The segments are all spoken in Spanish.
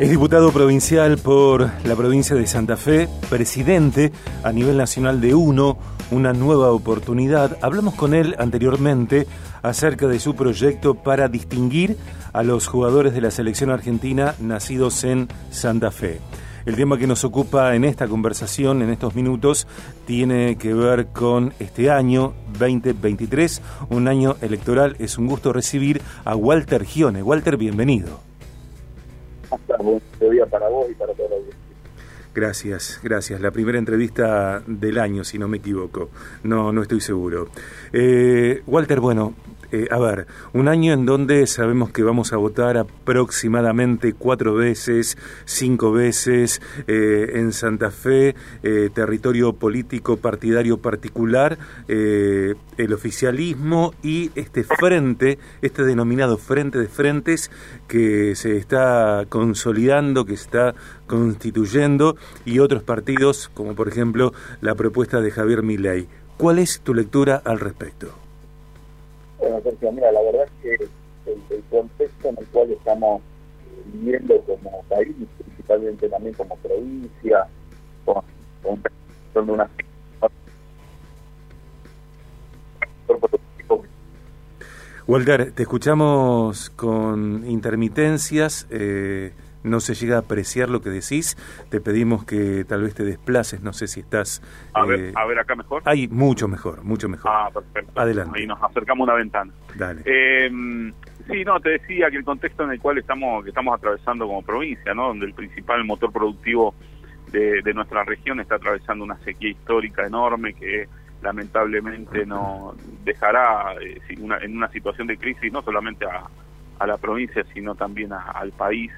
Es diputado provincial por la provincia de Santa Fe, presidente a nivel nacional de UNO, una nueva oportunidad. Hablamos con él anteriormente acerca de su proyecto para distinguir a los jugadores de la selección argentina nacidos en Santa Fe. El tema que nos ocupa en esta conversación, en estos minutos, tiene que ver con este año 2023, un año electoral. Es un gusto recibir a Walter Gione. Walter, bienvenido. Buen día para vos y para todos los Gracias, gracias. La primera entrevista del año, si no me equivoco. No, no estoy seguro. Eh, Walter, bueno, eh, a ver, un año en donde sabemos que vamos a votar aproximadamente cuatro veces, cinco veces eh, en Santa Fe, eh, territorio político partidario particular, el oficialismo y este frente, este denominado frente de frentes que se está consolidando, que está constituyendo y otros partidos como por ejemplo la propuesta de Javier Milei. ¿Cuál es tu lectura al respecto? Sergio, mira, la verdad es que el, contexto en el cual estamos viviendo como país, principalmente también como provincia, con, con, una Walter, te escuchamos con intermitencias. Eh, no se llega a apreciar lo que decís. Te pedimos que tal vez te desplaces, no sé si estás... A, ver, eh, a ver, acá mejor. Ahí, mucho mejor, mucho mejor. Ah, perfecto. Adelante. Ahí nos acercamos a una ventana. Dale. Eh, sí, no, te decía que el contexto en el cual estamos, que estamos atravesando como provincia, ¿no? Donde el principal motor productivo de, de nuestra región está atravesando una sequía histórica enorme que lamentablemente no dejará eh, en una situación de crisis no solamente a, a la provincia, sino también al país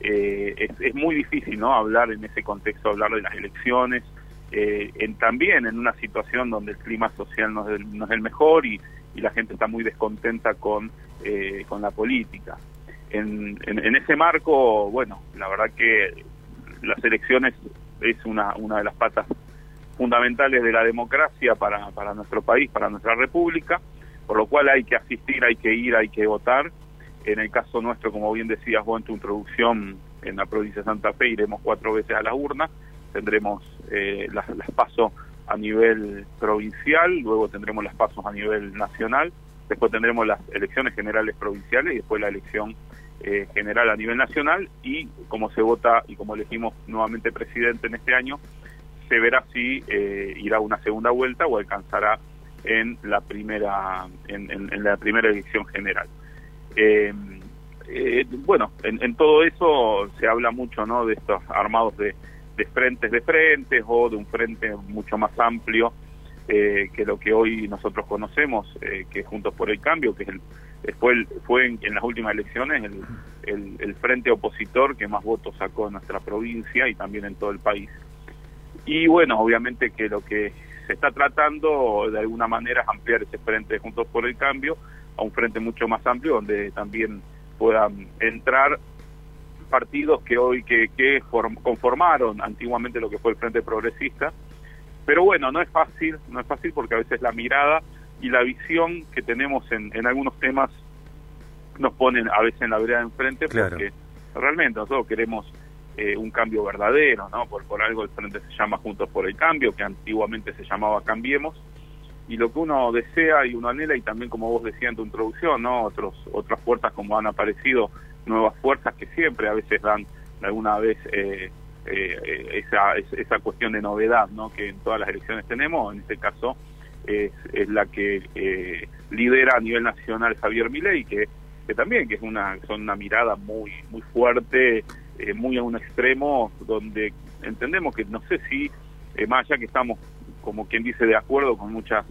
eh, es, es, muy difícil no hablar en ese contexto, hablar de las elecciones, eh, en, también en una situación donde el clima social no es el, no es el mejor y, y, la gente está muy descontenta con, eh, con la política. En, en, en, ese marco, bueno, la verdad que las elecciones es una, una de las patas fundamentales de la democracia para, para nuestro país, para nuestra república, por lo cual hay que asistir, hay que ir, hay que votar en el caso nuestro, como bien decías vos en tu introducción, en la provincia de Santa Fe iremos cuatro veces a la urna, tendremos eh, las, las pasos a nivel provincial, luego tendremos las pasos a nivel nacional, después tendremos las elecciones generales provinciales y después la elección eh, general a nivel nacional y como se vota y como elegimos nuevamente presidente en este año, se verá si eh, irá una segunda vuelta o alcanzará en la primera en, la primera elección general. Eh, eh, bueno, en, en, todo eso se habla mucho ¿no? de estos armados de, de frentes de frentes o de un frente mucho más amplio eh, que lo que hoy nosotros conocemos, eh, que Juntos por el Cambio, que es el, fue, el, fue en, en, las últimas elecciones el, el, el, frente opositor que más votos sacó en nuestra provincia y también en todo el país. Y bueno, obviamente que lo que se está tratando de alguna manera es ampliar ese frente de Juntos por el Cambio a un frente mucho más amplio donde también puedan entrar partidos que hoy que, que conformaron antiguamente lo que fue el Frente Progresista. Pero bueno, no es fácil, no es fácil porque a veces la mirada y la visión que tenemos en, en algunos temas nos ponen a veces en la vereda de enfrente claro. porque realmente nosotros queremos eh, un cambio verdadero, ¿no? Por, por algo el frente se llama Juntos por el Cambio, que antiguamente se llamaba Cambiemos, y lo que uno desea y uno anhela y también como vos decías en tu introducción no otros otras fuerzas como han aparecido nuevas fuerzas que siempre a veces dan alguna vez eh, eh, esa esa cuestión de novedad no que en todas las elecciones tenemos en este caso es, es la que eh, lidera a nivel nacional Javier Milei que que también que es una son una mirada muy muy fuerte eh, muy a un extremo donde entendemos que no sé si eh, más allá que estamos como quien dice de acuerdo con muchas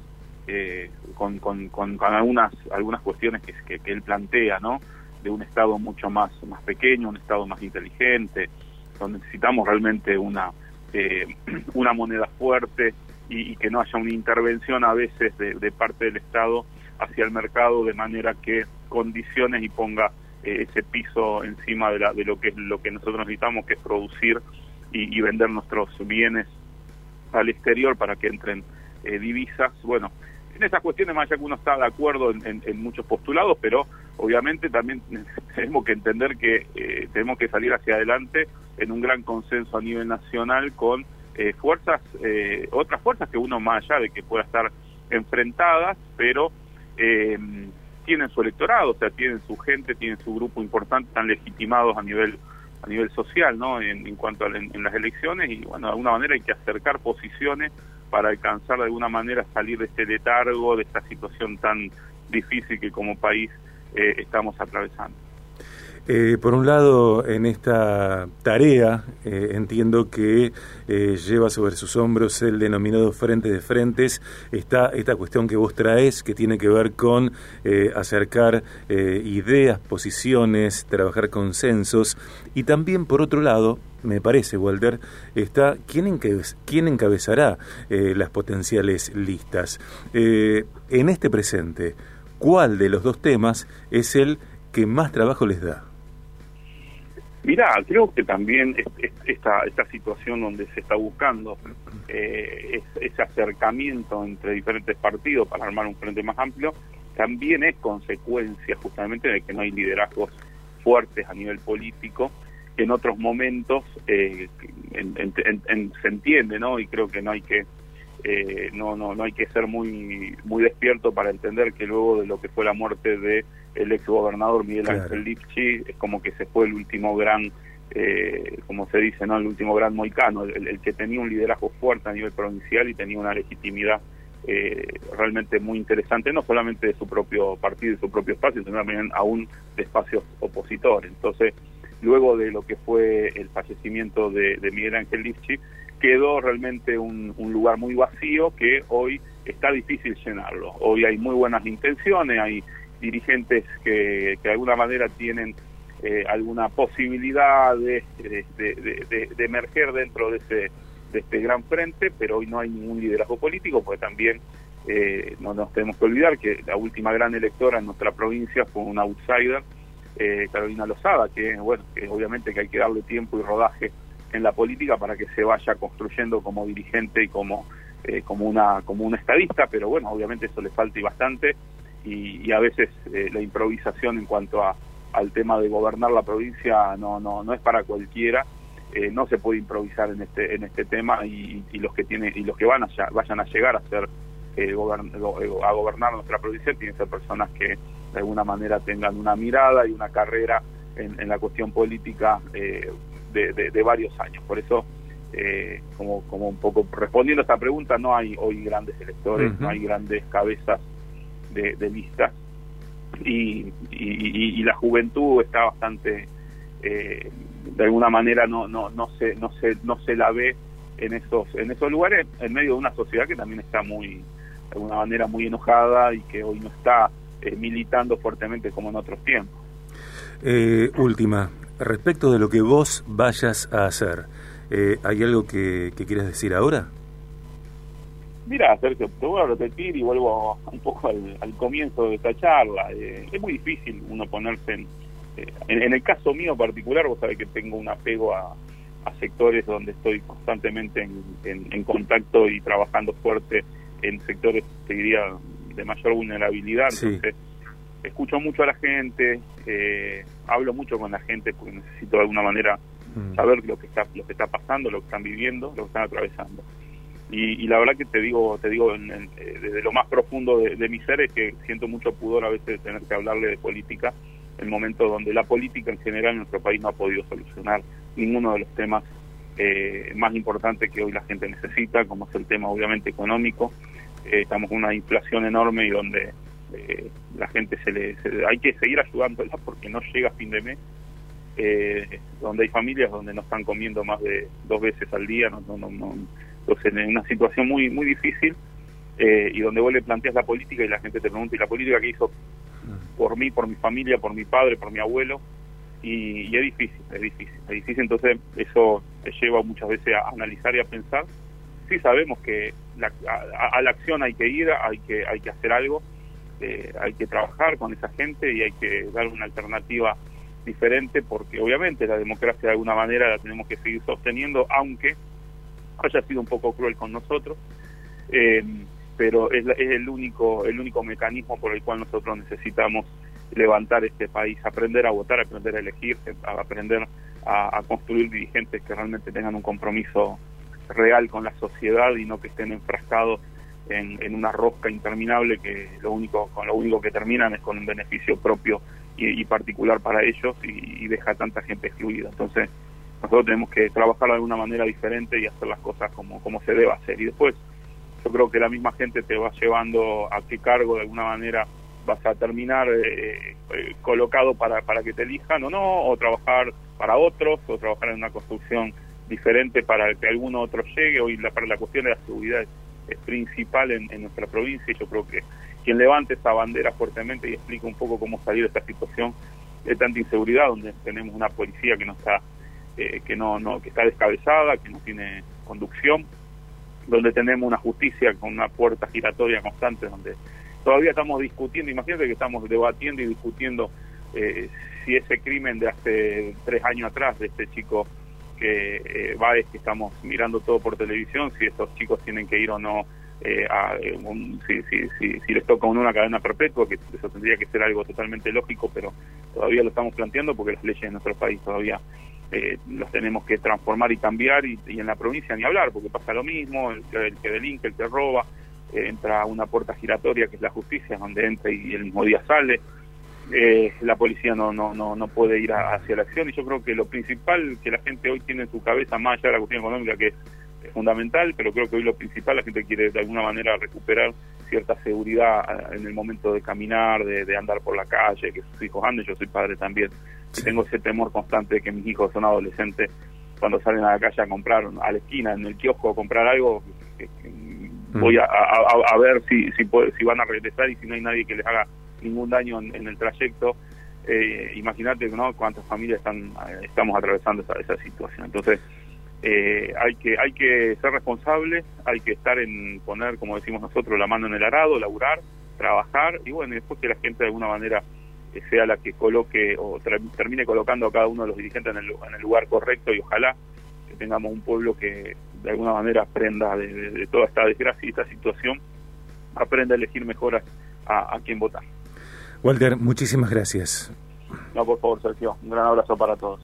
eh, con, con, con, algunas algunas cuestiones que, que, que, él plantea no de un estado mucho más más pequeño un estado más inteligente donde necesitamos realmente una eh, una moneda fuerte y, que no haya una intervención a veces de, de, parte del estado hacia el mercado de manera que condiciones y ponga eh, ese piso encima de, la, de lo que es lo que nosotros necesitamos que es producir y, y vender nuestros bienes al exterior para que entren eh, divisas. Bueno, en esas cuestiones más allá que uno está de acuerdo en, en, en muchos postulados, pero obviamente también tenemos que entender que eh, tenemos que salir hacia adelante en un gran consenso a nivel nacional con eh, fuerzas, eh, otras fuerzas que uno más allá de que pueda estar enfrentadas, pero tienen su electorado, o sea, tienen su gente, tienen su grupo importante, están legitimados a nivel a nivel social, ¿no? En, cuanto a en, las elecciones y bueno, de alguna manera hay que acercar posiciones para alcanzar de alguna manera salir de este letargo, de esta situación tan difícil que como país eh, estamos atravesando. Eh, por un lado, en esta tarea eh, entiendo que lleva sobre sus hombros el denominado Frente de Frentes, está esta cuestión que vos traes que tiene que ver con acercar ideas, posiciones, trabajar consensos y también por otro lado, me parece, Walter, está quién, quién encabezará las potenciales listas. en este presente, ¿cuál de los dos temas es el que más trabajo les da? Mirá, creo que también esta, esta situación donde se está buscando eh, ese acercamiento entre diferentes partidos para armar un frente más amplio, también es consecuencia justamente de que no hay liderazgos fuertes a nivel político, que en otros momentos eh, se entiende, ¿no? Y creo que no hay que eh, no, no, no hay que ser muy, muy despierto para entender que luego de lo que fue la muerte de el ex gobernador Miguel Ángel Lipchi, es como que se fue el último gran, eh, como se dice, ¿no? el último gran moicano, el, que tenía un liderazgo fuerte a nivel provincial y tenía una legitimidad eh, realmente muy interesante, no solamente de su propio partido y su propio espacio, sino también aún de espacios opositores. Entonces, luego de lo que fue el fallecimiento de, de Miguel Ángel Lipchi, quedó realmente un, lugar muy vacío que hoy está difícil llenarlo. Hoy hay muy buenas intenciones, hay dirigentes que, de alguna manera tienen eh, alguna posibilidad de, de, emerger dentro de, ese, de este gran frente, pero hoy no hay ningún liderazgo político, porque también eh, no nos tenemos que olvidar que la última gran electora en nuestra provincia fue una outsider, eh, Carolina Lozada, que bueno, que obviamente que hay que darle tiempo y rodaje en la política para que se vaya construyendo como dirigente y como eh, como una como un estadista pero bueno obviamente eso le falta y bastante y, a veces eh, la improvisación en cuanto a al tema de gobernar la provincia no no no es para cualquiera eh, no se puede improvisar en este en este tema y, los que tienen y los que van a vayan a llegar a ser a gobernar nuestra provincia tienen que ser personas que de alguna manera tengan una mirada y una carrera en, en la cuestión política eh, de, varios años. Por eso, eh, como, como un poco respondiendo a esta pregunta, no hay hoy grandes electores, no hay grandes cabezas de, listas y, y, la juventud está bastante, eh, de alguna manera no, no, no, se, no, se, no se la ve en esos, en esos lugares, en medio de una sociedad que también está muy, de alguna manera muy enojada y que hoy no está eh, militando fuertemente como en otros tiempos. última, Respecto de lo que vos vayas a hacer, eh, ¿hay algo que, que quieras decir ahora? Mira, Sergio, te voy a repetir y vuelvo un poco al, comienzo de esta charla. Eh, es muy difícil uno ponerse en, eh, en, el caso mío particular, vos sabés que tengo un apego a, sectores donde estoy constantemente en, en, contacto y trabajando fuerte en sectores, te diría, de mayor vulnerabilidad. Entonces, escucho mucho a la gente, eh, hablo mucho con la gente porque necesito de alguna manera mm. saber lo que está lo que está pasando, lo que están viviendo, lo que están atravesando. Y, la verdad que te digo, te digo eh, desde lo más profundo de, mi ser es que siento mucho pudor a veces de tener que hablarle de política en momentos donde la política en general en nuestro país no ha podido solucionar ninguno de los temas eh, más importantes que hoy la gente necesita, como es el tema obviamente económico. estamos con una inflación enorme y donde eh, la gente se le hay que seguir ayudándola porque no llega a fin de mes eh, donde hay familias donde no están comiendo más de dos veces al día no, no, no, entonces en una situación muy muy difícil eh, y donde vos le planteas la política y la gente te pregunta y la política que hizo por mí por mi familia por mi padre por mi abuelo y, es difícil es difícil es difícil. Entonces eso te lleva muchas veces a analizar y a pensar. Sí sabemos que a, a la acción hay que ir hay que hay que hacer algo eh, hay que trabajar con esa gente y hay que dar una alternativa diferente porque obviamente la democracia de alguna manera la tenemos que seguir sosteniendo aunque haya sido un poco cruel con nosotros eh, pero es, el único el único mecanismo por el cual nosotros necesitamos levantar este país, aprender a votar, aprender a elegir, a aprender a, construir dirigentes que realmente tengan un compromiso real con la sociedad y no que estén enfrascados en, una rosca interminable que lo único con lo único que terminan es con un beneficio propio y, particular para ellos y, y, deja a tanta gente excluida. Entonces nosotros tenemos que trabajar de alguna manera diferente y hacer las cosas como, como se debe hacer. Y después yo creo que la misma gente te va llevando a qué cargo de alguna manera vas a terminar eh, eh, colocado para, para que te elijan o no, o trabajar para otros, o trabajar en una construcción diferente para que alguno otro llegue. Hoy la, la cuestión de la seguridad es, principal en, nuestra provincia y yo creo que quien levante esa bandera fuertemente y explique un poco cómo salir de esta situación de tanta inseguridad, donde tenemos una policía que no está, eh, que no, no, que está descabezada, que no tiene conducción, donde tenemos una justicia con una puerta giratoria constante, donde todavía estamos discutiendo, imagínate que estamos debatiendo y discutiendo eh, si ese crimen de hace tres años atrás, de este chico que eh, va, es que estamos mirando todo por televisión, si estos chicos tienen que ir o no, eh, a, si, si, si, si, les toca una cadena perpetua, que eso tendría que ser algo totalmente lógico, pero todavía lo estamos planteando porque las leyes de nuestro país todavía eh, los tenemos que transformar y cambiar y, en la provincia ni hablar, porque pasa lo mismo, el, el que delinque, el que roba, entra a una puerta giratoria que es la justicia, donde entra y el mismo día sale. Eh, la policía no, no, no, no puede ir hacia la acción y yo creo que lo principal que la gente hoy tiene en su cabeza, más allá de la cuestión económica que es, fundamental, pero creo que hoy lo principal, la gente quiere de alguna manera recuperar cierta seguridad ah, en el momento de caminar, de, andar por la calle, que sus hijos anden, yo soy padre también, tengo ese temor constante de que mis hijos son adolescentes cuando salen a la calle a comprar a la esquina, en el kiosco a comprar algo, que, Mm. voy a, a, ver si, si, si van a regresar y si no hay nadie que les haga ningún daño en, el trayecto. Eh, Imagínate ¿no? cuántas familias están estamos atravesando esa, esa situación. Entonces, eh, hay que hay que ser responsables, hay que estar en poner, como decimos nosotros, la mano en el arado, laburar, trabajar y bueno, después que la gente de alguna manera eh, sea la que coloque o termine colocando a cada uno de los dirigentes en el, en el lugar correcto y ojalá que tengamos un pueblo que de alguna manera aprenda de, toda esta desgracia y esta situación, aprenda a elegir mejor a, a, quién votar. Walter, muchísimas gracias. No, por favor, Sergio. Un gran abrazo para todos.